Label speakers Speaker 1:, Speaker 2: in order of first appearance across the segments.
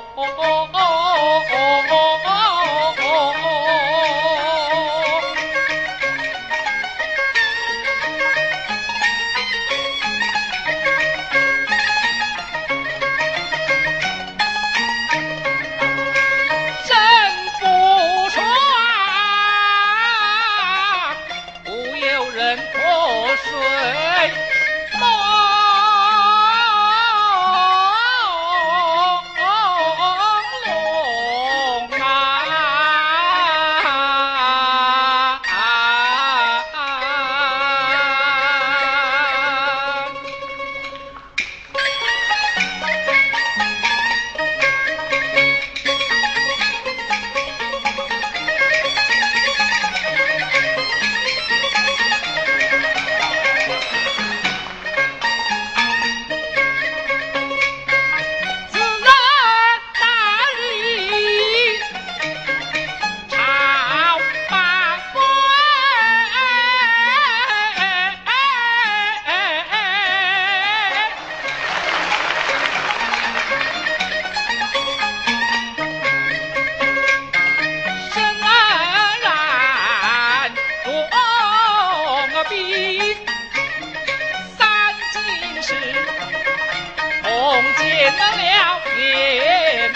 Speaker 1: 哦哦哦哦哦哦哦哦哦！身不穿，不由人脱水。见到了面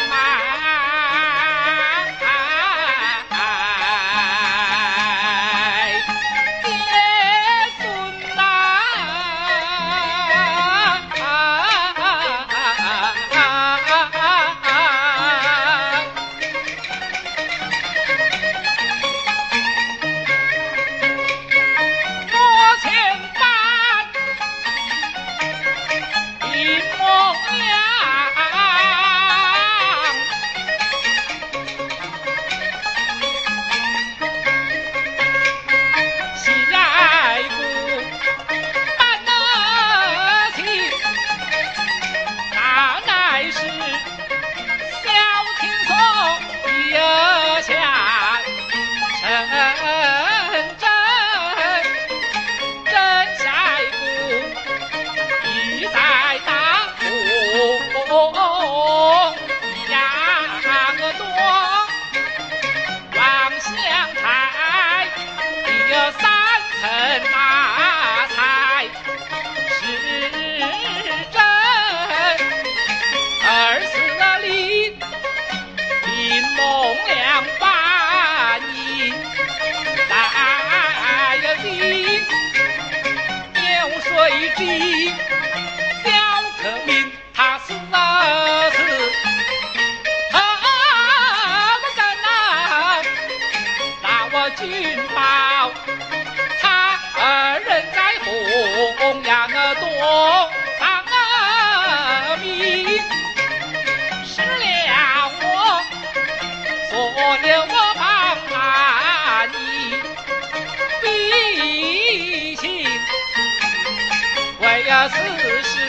Speaker 1: 的刁克明，他是啊是，他不跟呐，拿我军报，他人在富阳啊躲藏啊避，失了我，错了我。四十